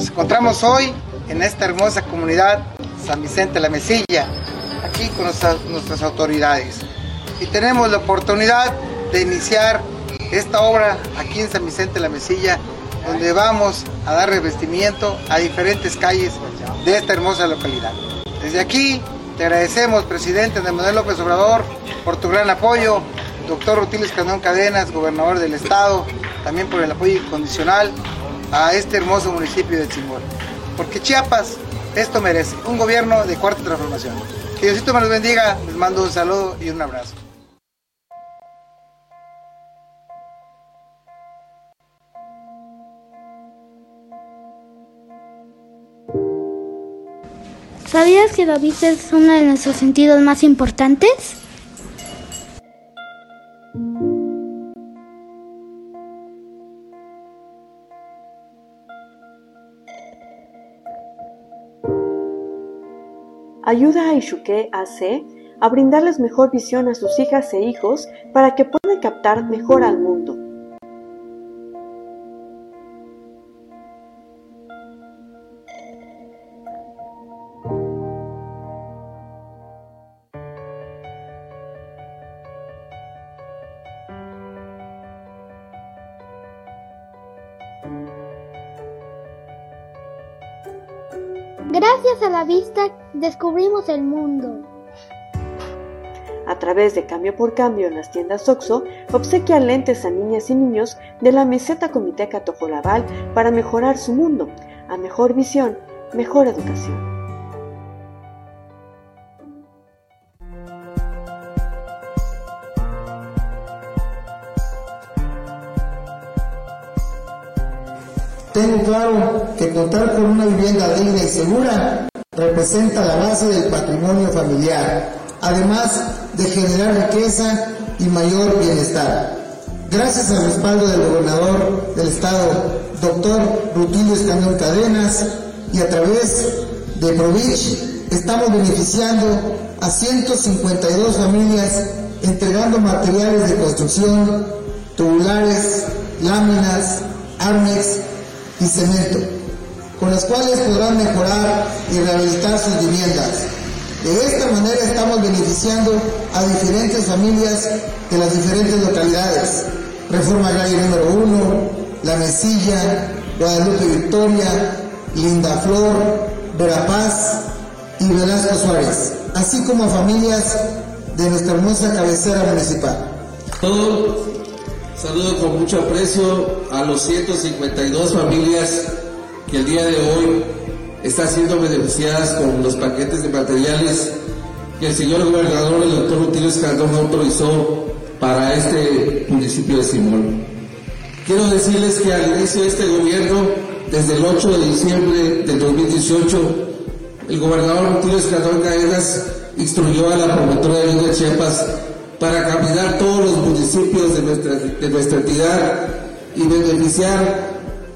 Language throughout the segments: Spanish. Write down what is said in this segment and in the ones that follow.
Nos encontramos hoy en esta hermosa comunidad San Vicente la Mesilla, aquí con nuestras, autoridades. Y tenemos la oportunidad de iniciar esta obra aquí en San Vicente la Mesilla, donde vamos a dar revestimiento a diferentes calles de esta hermosa localidad. Desde aquí te agradecemos, presidente Andrés Manuel López Obrador, por tu gran apoyo, doctor Rutiles Candón Cadenas, gobernador del estado, también por el apoyo incondicional a este hermoso municipio de Chimbol. Porque Chiapas esto merece, un gobierno de cuarta transformación. Que Diosito me los bendiga, les mando un saludo y un abrazo. ¿Sabías que la vista es uno de nuestros sentidos más importantes? Ayuda a Ishuke AC a brindarles mejor visión a sus hijas e hijos para que puedan captar mejor al mundo. Gracias a la vista descubrimos el mundo. A través de Cambio por Cambio en las tiendas OXO, obsequia lentes a niñas y niños de la meseta Comiteca Tojolabal para mejorar su mundo. A mejor visión, mejor educación. Tengo claro que contar con una vivienda digna y segura representa la base del patrimonio familiar, además de generar riqueza y mayor bienestar. Gracias al respaldo del gobernador del estado, doctor Rutilio Escañón Cadenas, y a través de Provich, estamos beneficiando a 152 familias entregando materiales de construcción, tubulares, láminas, armex y cemento, con las cuales podrán mejorar y rehabilitar sus viviendas. De esta manera estamos beneficiando a diferentes familias de las diferentes localidades. Reforma Agraria número 1, La Mesilla, Guadalupe Victoria, Linda Flor, Verapaz y Velasco Suárez, así como a familias de nuestra hermosa cabecera municipal. Todo saludo con mucho aprecio a los 152 familias que el día de hoy están siendo beneficiadas con los paquetes de materiales que el señor gobernador, el doctor Rutilio Escandón, autorizó para este municipio de Simón. Quiero decirles que al inicio de este gobierno, desde el 8 de diciembre del 2018, el gobernador Rutilio Escandón Cadenas instruyó a la promotora de Luz de Chiapas para caminar todos los municipios de nuestra, de nuestra entidad y beneficiar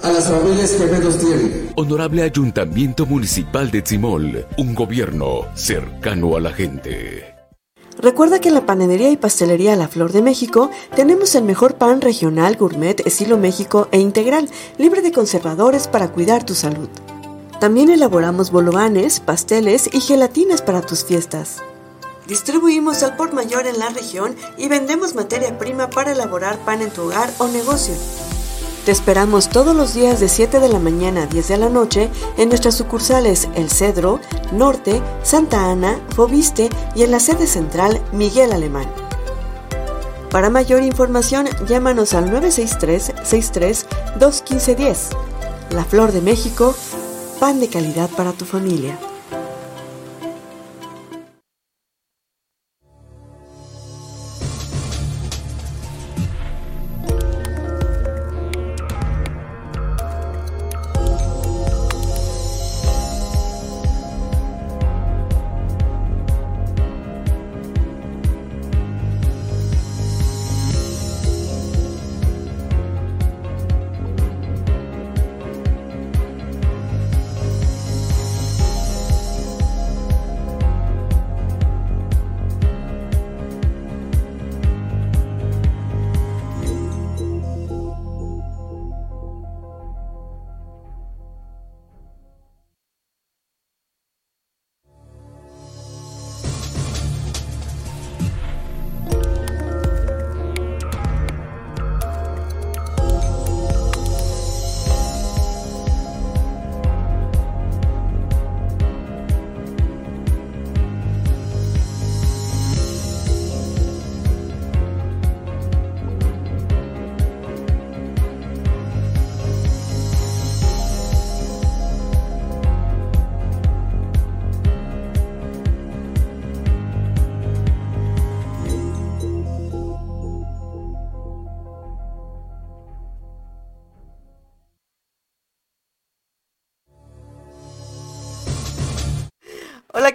a las familias que menos tienen. Honorable Ayuntamiento Municipal de Tzimol, un gobierno cercano a la gente. Recuerda que en la panadería y pastelería La Flor de México tenemos el mejor pan regional, gourmet, estilo México e integral, libre de conservadores para cuidar tu salud. También elaboramos bolovanes, pasteles y gelatinas para tus fiestas. Distribuimos al por mayor en la región y vendemos materia prima para elaborar pan en tu hogar o negocio. Te esperamos todos los días de 7 de la mañana a 10 de la noche en nuestras sucursales El Cedro, Norte, Santa Ana, Fobiste y en la sede central Miguel Alemán. Para mayor información, llámanos al 963-63-21510. La Flor de México, pan de calidad para tu familia.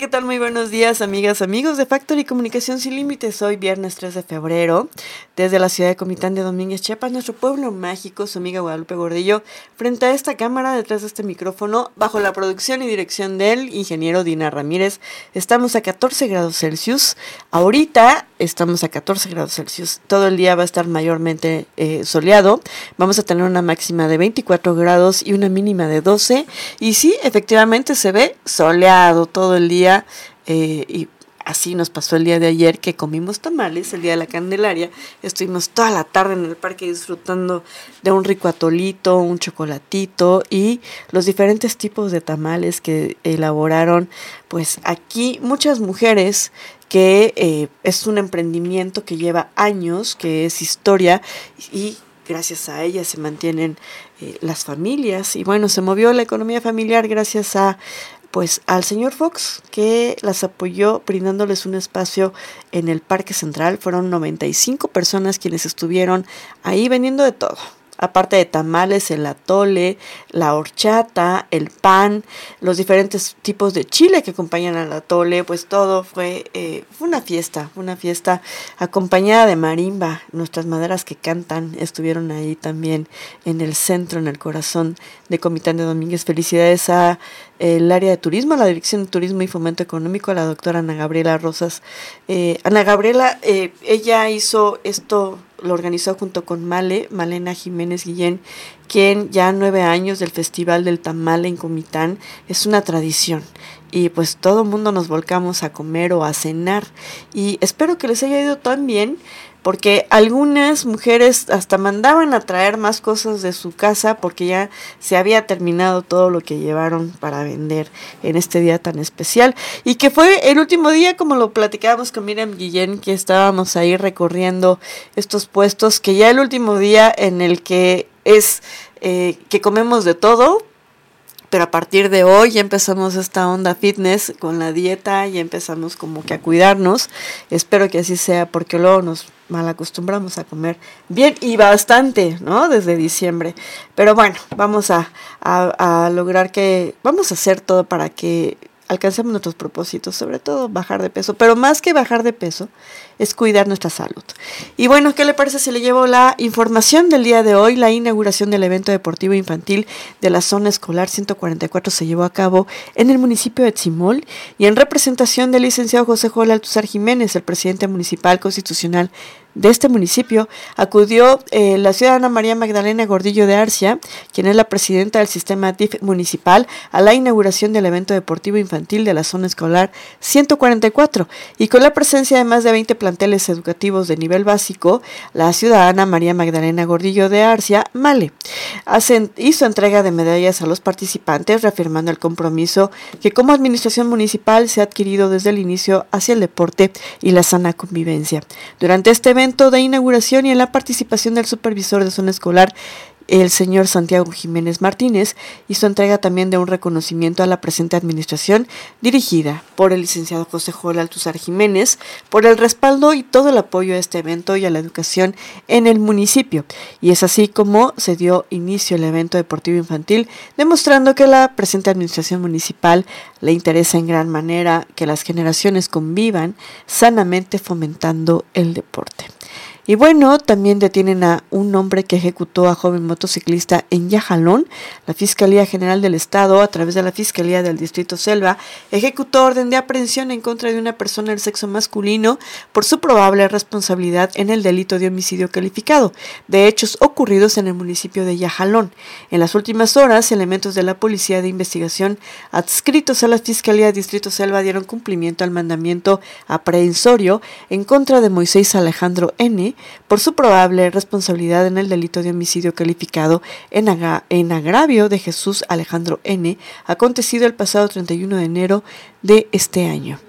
¿Qué tal? Muy buenos días, amigas, amigos de Factory Comunicación Sin Límites. Hoy, viernes 3 de febrero, desde la ciudad de Comitán de Domínguez, Chiapas, nuestro pueblo mágico, su amiga Guadalupe Gordillo, frente a esta cámara, detrás de este micrófono, bajo la producción y dirección del ingeniero Dina Ramírez. Estamos a 14 grados Celsius. Ahorita estamos a 14 grados Celsius. Todo el día va a estar mayormente eh, soleado. Vamos a tener una máxima de 24 grados y una mínima de 12. Y sí, efectivamente se ve soleado todo el día eh, y así nos pasó el día de ayer que comimos tamales, el día de la Candelaria. Estuvimos toda la tarde en el parque disfrutando de un rico atolito, un chocolatito y los diferentes tipos de tamales que elaboraron pues aquí muchas mujeres que eh, es un emprendimiento que lleva años, que es historia y gracias a ellas se mantienen eh, las familias y bueno, se movió la economía familiar gracias a pues al señor Fox que las apoyó brindándoles un espacio en el Parque Central. Fueron 95 personas quienes estuvieron ahí vendiendo de todo aparte de tamales, el atole, la horchata, el pan, los diferentes tipos de chile que acompañan al atole, pues todo fue, eh, fue una fiesta, una fiesta acompañada de marimba. Nuestras maderas que cantan estuvieron ahí también en el centro, en el corazón de Comitán de Domínguez. Felicidades a el área de turismo, la Dirección de Turismo y Fomento Económico, la doctora Ana Gabriela Rosas. Eh, Ana Gabriela, eh, ella hizo esto lo organizó junto con Male, Malena Jiménez Guillén, quien ya nueve años del Festival del Tamal en Comitán es una tradición. Y pues todo el mundo nos volcamos a comer o a cenar. Y espero que les haya ido tan bien porque algunas mujeres hasta mandaban a traer más cosas de su casa porque ya se había terminado todo lo que llevaron para vender en este día tan especial. Y que fue el último día como lo platicábamos con Miriam Guillén que estábamos ahí recorriendo estos puestos que ya el último día en el que es eh, que comemos de todo pero a partir de hoy ya empezamos esta onda fitness con la dieta y empezamos como que a cuidarnos. Espero que así sea porque luego nos mal acostumbramos a comer bien y bastante, ¿no? Desde diciembre. Pero bueno, vamos a, a, a lograr que, vamos a hacer todo para que alcancemos nuestros propósitos, sobre todo bajar de peso, pero más que bajar de peso es cuidar nuestra salud. Y bueno, ¿qué le parece si le llevo la información del día de hoy? La inauguración del evento deportivo infantil de la zona escolar 144 se llevó a cabo en el municipio de Tzimol y en representación del licenciado José Joel Altuzar Jiménez, el presidente municipal constitucional de este municipio acudió eh, la ciudadana María Magdalena Gordillo de Arcia, quien es la presidenta del sistema DIF municipal, a la inauguración del evento deportivo infantil de la zona escolar 144 y con la presencia de más de 20 planteles educativos de nivel básico, la ciudadana María Magdalena Gordillo de Arcia, Male, hizo entrega de medallas a los participantes, reafirmando el compromiso que como administración municipal se ha adquirido desde el inicio hacia el deporte y la sana convivencia. Durante este evento, de inauguración y en la participación del supervisor de zona escolar el señor Santiago Jiménez Martínez hizo entrega también de un reconocimiento a la presente administración dirigida por el licenciado José Joel Altuzar Jiménez por el respaldo y todo el apoyo a este evento y a la educación en el municipio. Y es así como se dio inicio el evento deportivo infantil, demostrando que la presente administración municipal le interesa en gran manera que las generaciones convivan sanamente fomentando el deporte. Y bueno, también detienen a un hombre que ejecutó a joven motociclista en Yajalón. La Fiscalía General del Estado, a través de la Fiscalía del Distrito Selva, ejecutó orden de aprehensión en contra de una persona del sexo masculino por su probable responsabilidad en el delito de homicidio calificado, de hechos ocurridos en el municipio de Yajalón. En las últimas horas, elementos de la Policía de Investigación adscritos a la Fiscalía del Distrito Selva dieron cumplimiento al mandamiento aprehensorio en contra de Moisés Alejandro N., por su probable responsabilidad en el delito de homicidio calificado en, en agravio de Jesús Alejandro N., acontecido el pasado 31 de enero de este año.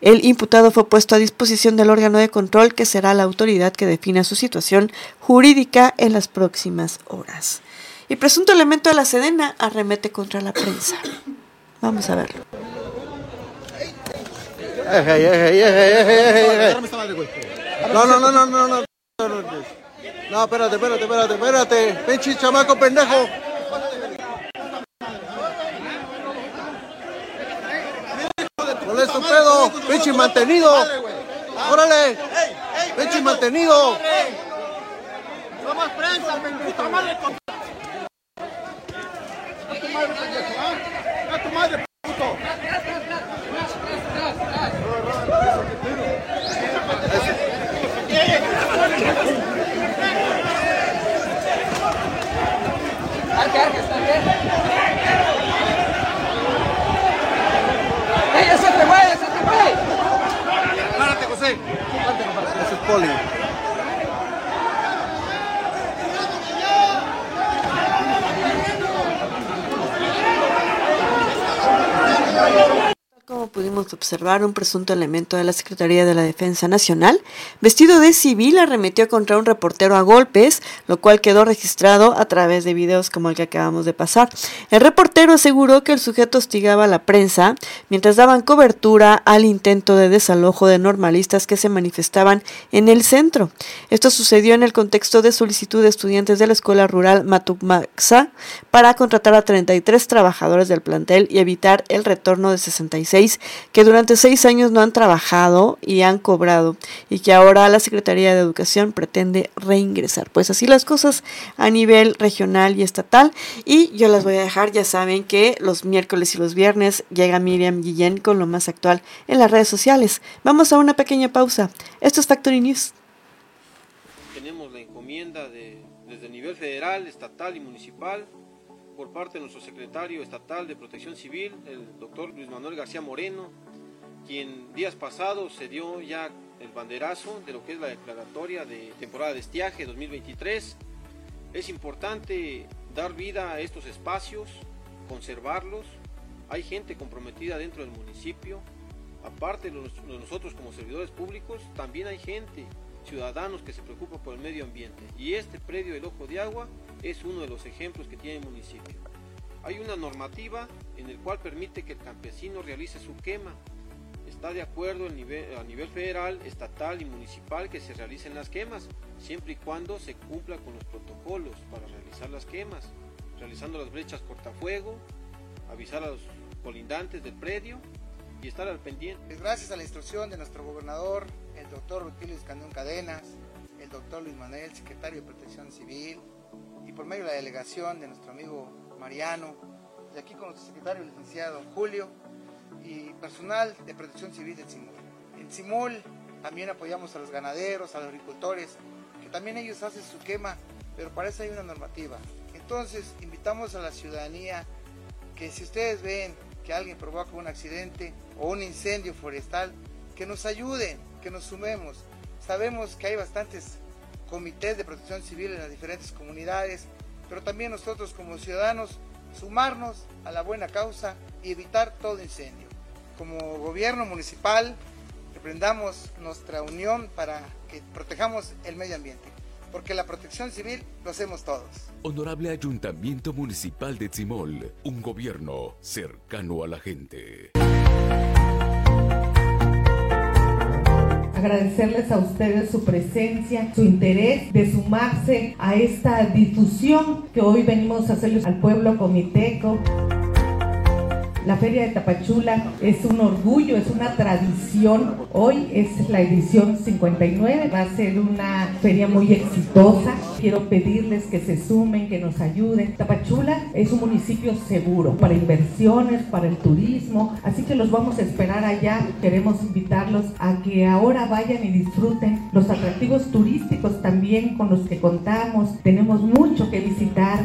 El imputado fue puesto a disposición del órgano de control que será la autoridad que defina su situación jurídica en las próximas horas. Y presunto elemento de la Sedena arremete contra la prensa. Vamos a verlo. No, no, no, no, no, no. Espérate, espérate, espérate, espérate. Pinche chamaco pendejo. ¿Cuál es tu pedo? Pinche mantenido. Órale. Pinche mantenido. Somos prensa, puta madre. A tu madre, pendejo, ¿ah? A tu madre, Pudimos observar, un presunto elemento de la Secretaría de la Defensa Nacional, vestido de civil, arremetió contra un reportero a golpes, lo cual quedó registrado a través de videos como el que acabamos de pasar. El reportero aseguró que el sujeto hostigaba a la prensa mientras daban cobertura al intento de desalojo de normalistas que se manifestaban en el centro. Esto sucedió en el contexto de solicitud de estudiantes de la Escuela Rural Matumaxa para contratar a 33 trabajadores del plantel y evitar el retorno de 66 que durante seis años no han trabajado y han cobrado y que ahora la Secretaría de Educación pretende reingresar. Pues así las cosas a nivel regional y estatal y yo las voy a dejar, ya saben que los miércoles y los viernes llega Miriam Guillén con lo más actual en las redes sociales. Vamos a una pequeña pausa. Esto es Factory News. Tenemos la encomienda de, desde el nivel federal, estatal y municipal por parte de nuestro secretario estatal de Protección Civil, el doctor Luis Manuel García Moreno, quien días pasados se dio ya el banderazo de lo que es la declaratoria de temporada de estiaje 2023. Es importante dar vida a estos espacios, conservarlos. Hay gente comprometida dentro del municipio. Aparte de nosotros como servidores públicos, también hay gente, ciudadanos que se preocupan por el medio ambiente. Y este predio del Ojo de Agua es uno de los ejemplos que tiene el municipio. Hay una normativa en el cual permite que el campesino realice su quema. Está de acuerdo a nivel, a nivel federal, estatal y municipal que se realicen las quemas, siempre y cuando se cumpla con los protocolos para realizar las quemas, realizando las brechas cortafuego, avisar a los colindantes del predio y estar al pendiente. Gracias a la instrucción de nuestro gobernador, el doctor Rutilio Escandón Cadenas, el doctor Luis Manuel, secretario de Protección Civil, por medio de la delegación de nuestro amigo Mariano, y aquí con nuestro secretario licenciado Julio, y personal de Protección Civil del CIMUL. En CIMUL también apoyamos a los ganaderos, a los agricultores, que también ellos hacen su quema, pero para eso hay una normativa. Entonces, invitamos a la ciudadanía que si ustedes ven que alguien provoca un accidente o un incendio forestal, que nos ayuden, que nos sumemos. Sabemos que hay bastantes comités de protección civil en las diferentes comunidades, pero también nosotros como ciudadanos sumarnos a la buena causa y evitar todo incendio. Como gobierno municipal, reprendamos nuestra unión para que protejamos el medio ambiente, porque la protección civil lo hacemos todos. Honorable Ayuntamiento Municipal de Tzimol, un gobierno cercano a la gente. Agradecerles a ustedes su presencia, su interés de sumarse a esta difusión que hoy venimos a hacerles al pueblo comiteco. La Feria de Tapachula es un orgullo, es una tradición. Hoy es la edición 59, va a ser una feria muy exitosa. Quiero pedirles que se sumen, que nos ayuden. Tapachula es un municipio seguro para inversiones, para el turismo, así que los vamos a esperar allá. Queremos invitarlos a que ahora vayan y disfruten los atractivos turísticos también con los que contamos. Tenemos mucho que visitar.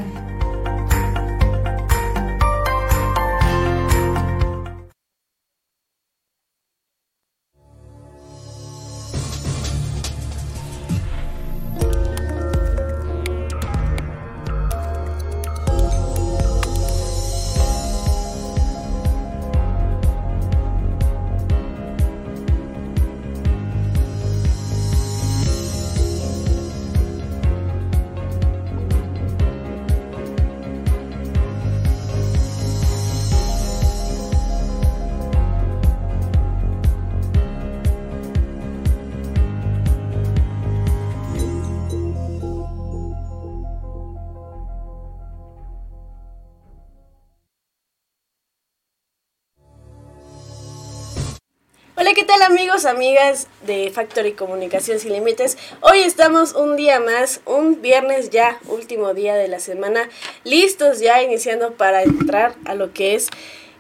Hola, ¿qué tal amigos, amigas de Factory Comunicación Sin Límites? Hoy estamos un día más, un viernes ya, último día de la semana, listos ya iniciando para entrar a lo que es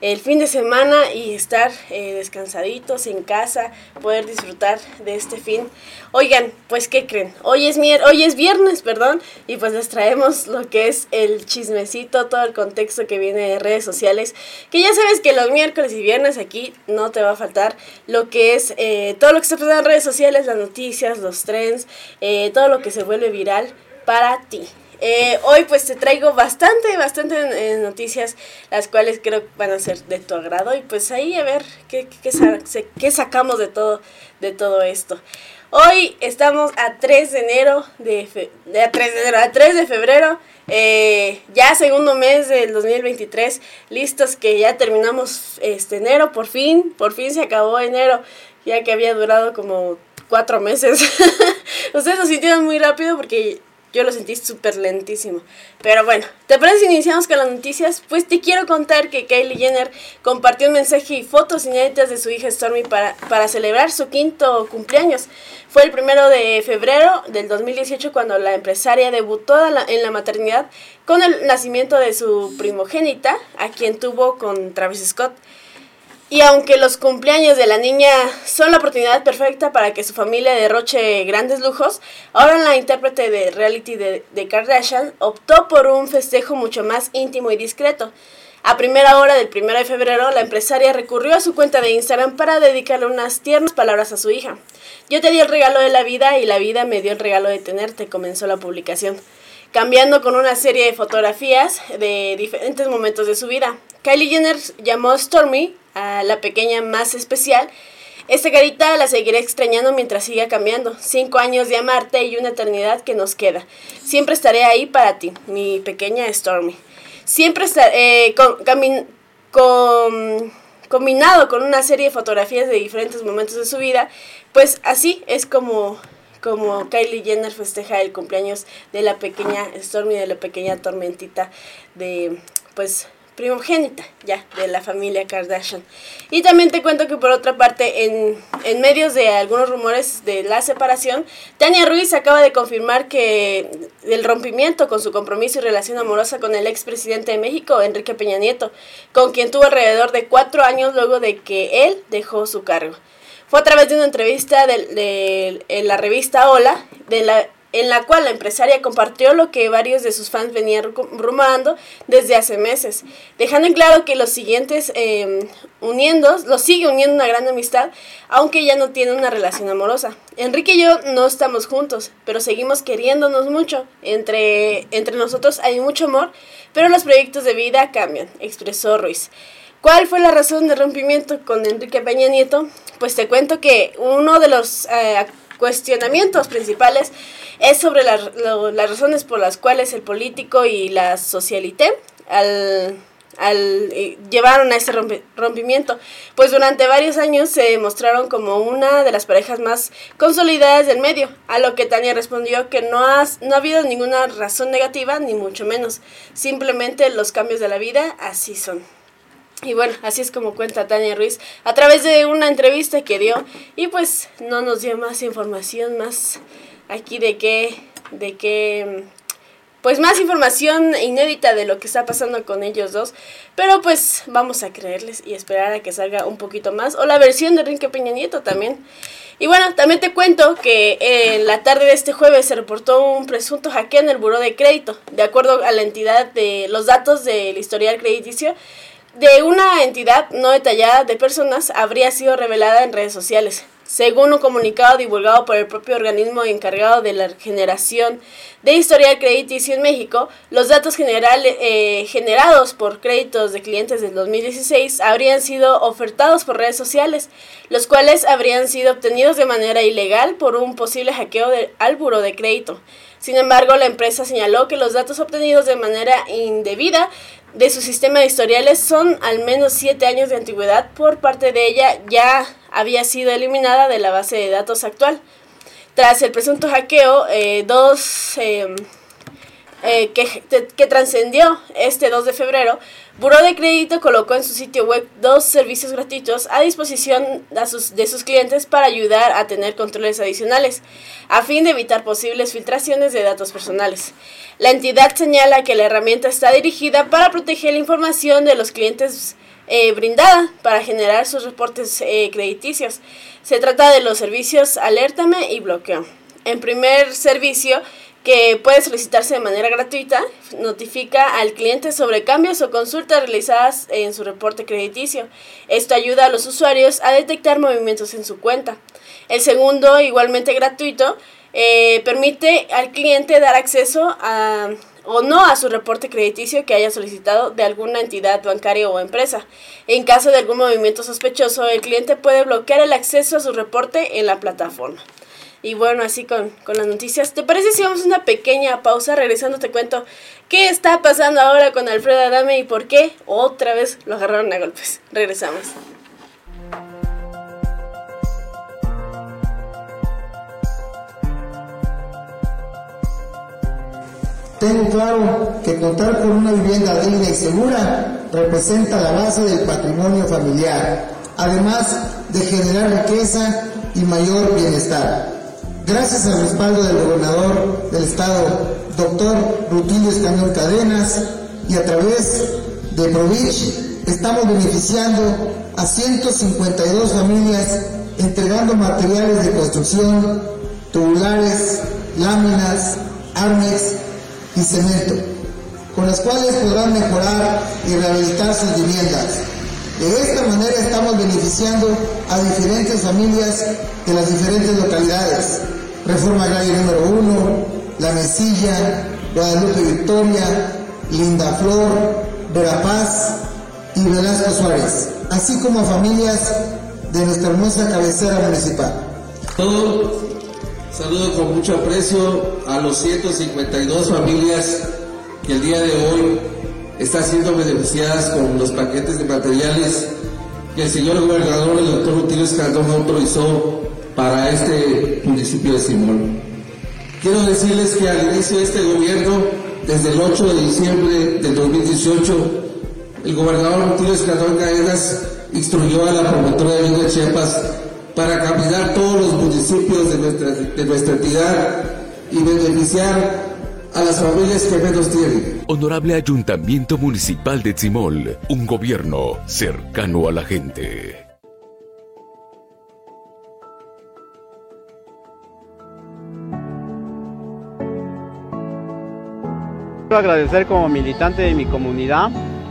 el fin de semana y estar eh, descansaditos en casa, poder disfrutar de este fin. Oigan, pues ¿qué creen? Hoy es, mier hoy es viernes, perdón, y pues les traemos lo que es el chismecito, todo el contexto que viene de redes sociales, que ya sabes que los miércoles y viernes aquí no te va a faltar lo que es eh, todo lo que está pasando en redes sociales, las noticias, los trends, eh, todo lo que se vuelve viral para ti. Eh, hoy pues te traigo bastante, bastante noticias, las cuales creo van a ser de tu agrado y pues ahí a ver qué, qué, sacamos de todo, de todo esto. Hoy estamos a 3 de enero, de, a 3 de enero, a 3 de febrero, eh, ya segundo mes del 2023, listos que ya terminamos este enero, por fin, por fin se acabó enero, ya que había durado como cuatro meses. Ustedes lo sintieron muy rápido porque yo lo sentí súper lentísimo. Pero bueno, ¿te parece si iniciamos con las noticias? Pues te quiero contar que Kylie Jenner compartió un mensaje y fotos inéditas de su hija Stormy para, para celebrar su quinto cumpleaños. Fue el primero de febrero del 2018 cuando la empresaria debutó en la maternidad con el nacimiento de su primogénita, a quien tuvo con Travis Scott. Y aunque los cumpleaños de la niña son la oportunidad perfecta para que su familia derroche grandes lujos, ahora la intérprete de reality de, de Kardashian optó por un festejo mucho más íntimo y discreto. A primera hora del 1 de febrero, la empresaria recurrió a su cuenta de Instagram para dedicarle unas tiernas palabras a su hija. Yo te di el regalo de la vida y la vida me dio el regalo de tenerte, comenzó la publicación cambiando con una serie de fotografías de diferentes momentos de su vida. Kylie Jenner llamó Stormy a la pequeña más especial. Esta carita la seguiré extrañando mientras siga cambiando. Cinco años de amarte y una eternidad que nos queda. Siempre estaré ahí para ti, mi pequeña Stormy. Siempre estaré eh, combinado con una serie de fotografías de diferentes momentos de su vida. Pues así es como como Kylie Jenner festeja el cumpleaños de la pequeña Stormy, de la pequeña tormentita de, pues, primogénita ya de la familia Kardashian. Y también te cuento que por otra parte, en, en medios de algunos rumores de la separación, Tania Ruiz acaba de confirmar que el rompimiento con su compromiso y relación amorosa con el expresidente de México, Enrique Peña Nieto, con quien tuvo alrededor de cuatro años luego de que él dejó su cargo. Fue a través de una entrevista de, en la revista Hola, de la, en la cual la empresaria compartió lo que varios de sus fans venían rumorando desde hace meses, dejando en claro que los siguientes eh, uniendo, los sigue uniendo una gran amistad, aunque ya no tiene una relación amorosa. Enrique y yo no estamos juntos, pero seguimos queriéndonos mucho. Entre, entre nosotros hay mucho amor, pero los proyectos de vida cambian, expresó Ruiz. ¿Cuál fue la razón de rompimiento con Enrique Peña Nieto? Pues te cuento que uno de los eh, cuestionamientos principales es sobre las razones por las cuales el político y la socialité al, eh, llevaron a ese rompimiento, pues durante varios años se demostraron como una de las parejas más consolidadas del medio, a lo que Tania respondió que no, no ha habido ninguna razón negativa, ni mucho menos, simplemente los cambios de la vida así son. Y bueno, así es como cuenta Tania Ruiz a través de una entrevista que dio y pues no nos dio más información, más aquí de qué, de qué, pues más información inédita de lo que está pasando con ellos dos, pero pues vamos a creerles y esperar a que salga un poquito más o la versión de Enrique Peña Nieto también. Y bueno, también te cuento que en la tarde de este jueves se reportó un presunto hackeo en el buró de crédito. De acuerdo a la entidad de los datos del historial crediticio, de una entidad no detallada de personas habría sido revelada en redes sociales. Según un comunicado divulgado por el propio organismo encargado de la generación de historial crediticio en México, los datos generales, eh, generados por créditos de clientes del 2016 habrían sido ofertados por redes sociales, los cuales habrían sido obtenidos de manera ilegal por un posible hackeo al buro de crédito. Sin embargo, la empresa señaló que los datos obtenidos de manera indebida de su sistema de historiales son al menos siete años de antigüedad. Por parte de ella ya había sido eliminada de la base de datos actual. Tras el presunto hackeo, eh, dos, em, eh, que, que trascendió este 2 de febrero, Buró de Crédito colocó en su sitio web dos servicios gratuitos a disposición de sus, de sus clientes para ayudar a tener controles adicionales, a fin de evitar posibles filtraciones de datos personales. La entidad señala que la herramienta está dirigida para proteger la información de los clientes eh, brindada para generar sus reportes eh, crediticios. Se trata de los servicios Alértame y Bloqueo. En primer servicio, que puede solicitarse de manera gratuita, notifica al cliente sobre cambios o consultas realizadas en su reporte crediticio. Esto ayuda a los usuarios a detectar movimientos en su cuenta. El segundo, igualmente gratuito, eh, permite al cliente dar acceso a o no a su reporte crediticio que haya solicitado de alguna entidad bancaria o empresa. En caso de algún movimiento sospechoso, el cliente puede bloquear el acceso a su reporte en la plataforma. Y bueno, así con, con las noticias. ¿Te parece si vamos a una pequeña pausa? Regresando te cuento qué está pasando ahora con Alfredo Adame y por qué otra vez lo agarraron a golpes. Regresamos. Tengo claro que contar con una vivienda digna y segura representa la base del patrimonio familiar, además de generar riqueza y mayor bienestar. Gracias al respaldo del gobernador del estado, doctor Rutilio Escañón Cadenas, y a través de Provich, estamos beneficiando a 152 familias entregando materiales de construcción, tubulares, láminas, armes y cemento, con las cuales podrán mejorar y rehabilitar sus viviendas. De esta manera estamos beneficiando a diferentes familias de las diferentes localidades. Reforma Agraria número 1, La Mesilla, Guadalupe Victoria, Linda Flor, Verapaz y Velasco Suárez, así como a familias de nuestra hermosa cabecera municipal. Todo saludo con mucho aprecio a los 152 familias que el día de hoy están siendo beneficiadas con los paquetes de materiales que el señor gobernador, el doctor Rutilio Escandón, autorizó para este municipio de Simón. Quiero decirles que al inicio de este gobierno, desde el 8 de diciembre del 2018, el gobernador Rutilio Escandón Caedas instruyó a la promotora de de Chiapas para caminar todos los municipios de nuestra, de nuestra entidad y beneficiar a las familias que menos tienen. Honorable Ayuntamiento Municipal de Tzimol, un gobierno cercano a la gente. Quiero agradecer como militante de mi comunidad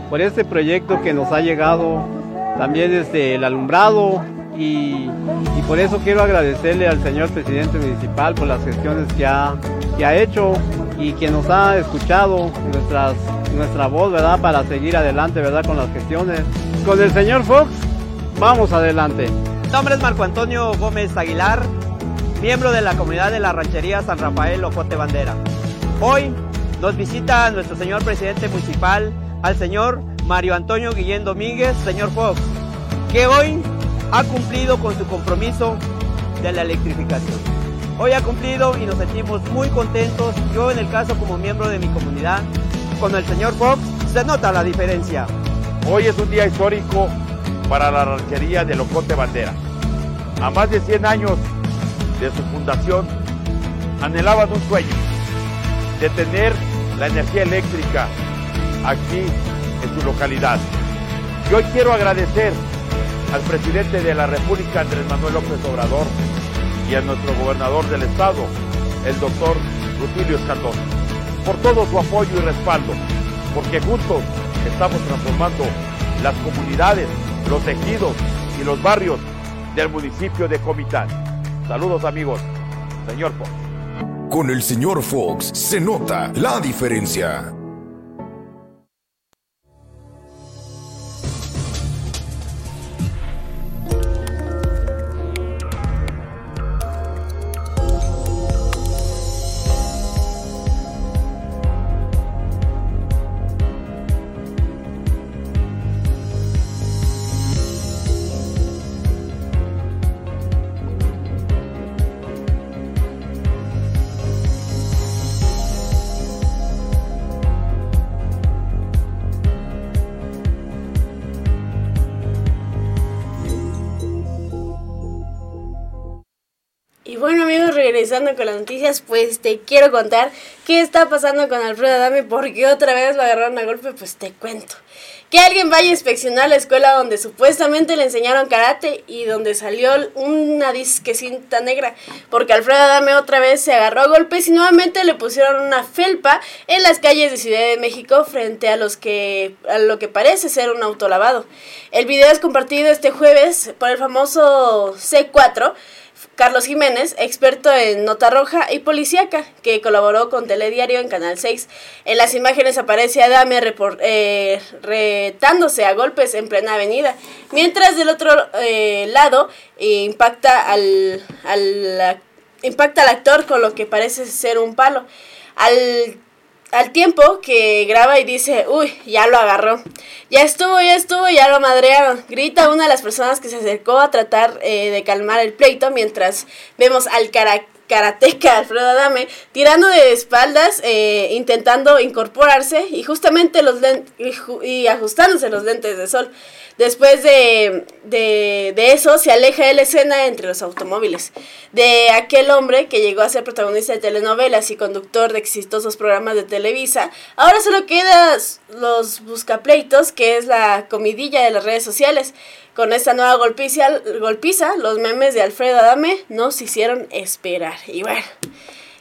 por este proyecto que nos ha llegado también desde el alumbrado y, y por eso quiero agradecerle al señor presidente municipal por las gestiones que ha, que ha hecho y que nos ha escuchado nuestra voz, ¿verdad? Para seguir adelante, ¿verdad? Con las gestiones. Con el señor Fox, vamos adelante. Mi nombre es Marco Antonio Gómez Aguilar, miembro de la comunidad de la ranchería San Rafael Ocote Bandera. Hoy nos visita nuestro señor presidente municipal, al señor Mario Antonio Guillén Domínguez, señor Fox, que hoy ha cumplido con su compromiso de la electrificación. Hoy ha cumplido y nos sentimos muy contentos. Yo en el caso como miembro de mi comunidad, con el señor Fox, se nota la diferencia. Hoy es un día histórico para la ranchería de Locote Bandera. A más de 100 años de su fundación, anhelaban un sueño de tener la energía eléctrica aquí en su localidad. Hoy quiero agradecer al presidente de la República, Andrés Manuel López Obrador, y a nuestro gobernador del estado, el doctor Rutilio Escandón, por todo su apoyo y respaldo, porque juntos estamos transformando las comunidades, los tejidos y los barrios del municipio de Comitán. Saludos amigos, señor Fox. Con el señor Fox se nota la diferencia. Regresando con las noticias, pues te quiero contar qué está pasando con Alfredo Adame, porque otra vez lo agarraron a golpe, pues te cuento. Que alguien vaya a inspeccionar la escuela donde supuestamente le enseñaron karate y donde salió una disque cinta negra, porque Alfredo Adame otra vez se agarró a golpes y nuevamente le pusieron una felpa en las calles de Ciudad de México frente a los que a lo que parece ser un autolavado. El video es compartido este jueves por el famoso C4 Carlos Jiménez, experto en nota roja y policíaca, que colaboró con Telediario en Canal 6. En las imágenes aparece Adame eh, retándose a golpes en plena avenida, mientras del otro eh, lado impacta al, al, impacta al actor con lo que parece ser un palo. Al al tiempo que graba y dice, uy, ya lo agarró. Ya estuvo, ya estuvo, ya lo madrearon. Grita una de las personas que se acercó a tratar eh, de calmar el pleito mientras vemos al karateca Alfredo Adame tirando de espaldas, eh, intentando incorporarse y justamente los y ajustándose los lentes de sol. Después de, de, de, eso se aleja de la escena entre los automóviles. De aquel hombre que llegó a ser protagonista de telenovelas y conductor de exitosos programas de Televisa, ahora solo quedan los buscapleitos, que es la comidilla de las redes sociales. Con esta nueva golpiza, golpiza, los memes de Alfredo Adame nos hicieron esperar. Y bueno,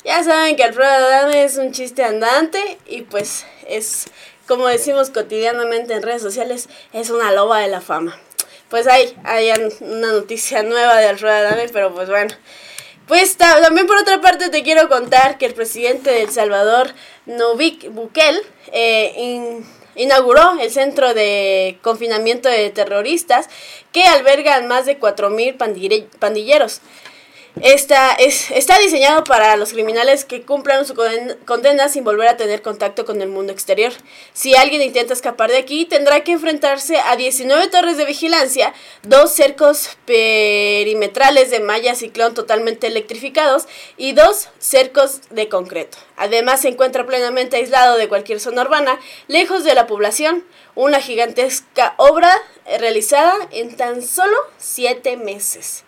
ya saben que Alfredo Adame es un chiste andante y pues es como decimos cotidianamente en redes sociales, es una loba de la fama. Pues hay, hay una noticia nueva de Alfredo Adame, pero pues bueno. Pues también por otra parte te quiero contar que el presidente de El Salvador, Novik Bukele, eh, inauguró el centro de confinamiento de terroristas que albergan más de 4.000 pandilleros. Esta es, está diseñado para los criminales que cumplan su condena sin volver a tener contacto con el mundo exterior. Si alguien intenta escapar de aquí, tendrá que enfrentarse a 19 torres de vigilancia, dos cercos perimetrales de malla ciclón totalmente electrificados y dos cercos de concreto. Además, se encuentra plenamente aislado de cualquier zona urbana, lejos de la población, una gigantesca obra realizada en tan solo 7 meses.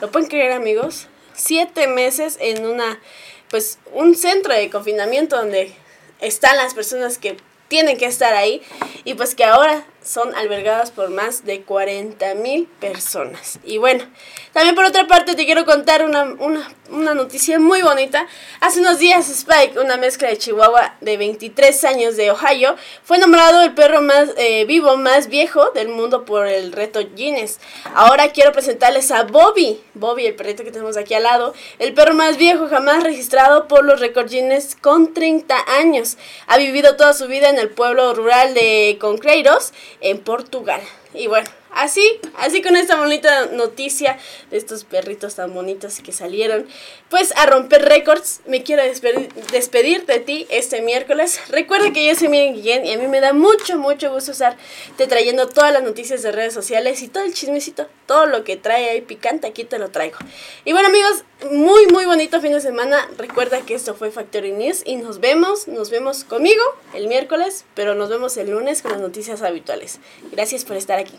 ¿Lo pueden creer, amigos? Siete meses en una, pues, un centro de confinamiento donde están las personas que tienen que estar ahí y pues que ahora son albergadas por más de 40 mil personas. Y bueno, también por otra parte te quiero contar una, una, una, noticia muy bonita. Hace unos días Spike, una mezcla de Chihuahua de 23 años de Ohio, fue nombrado el perro más eh, vivo más viejo del mundo por el reto Guinness. Ahora quiero presentarles a Bobby, Bobby, el perrito que tenemos aquí al lado, el perro más viejo jamás registrado por los récords Guinness con 30 años. Ha vivido toda su vida en el pueblo rural de Concreiros en Portugal. Y bueno, así, así con esta bonita noticia de estos perritos tan bonitos que salieron, pues a romper récords, me quiero despedir, de ti este miércoles. Recuerda que yo soy Miriam Guillén y a mí me da mucho, mucho gusto te trayendo todas las noticias de redes sociales y todo el chismecito, todo lo que trae ahí picante, aquí te lo traigo. Y bueno amigos, muy, muy bonito fin de semana. Recuerda que esto fue Factory News y nos vemos, nos vemos conmigo el miércoles, pero nos vemos el lunes con las noticias habituales. Gracias por estar aquí.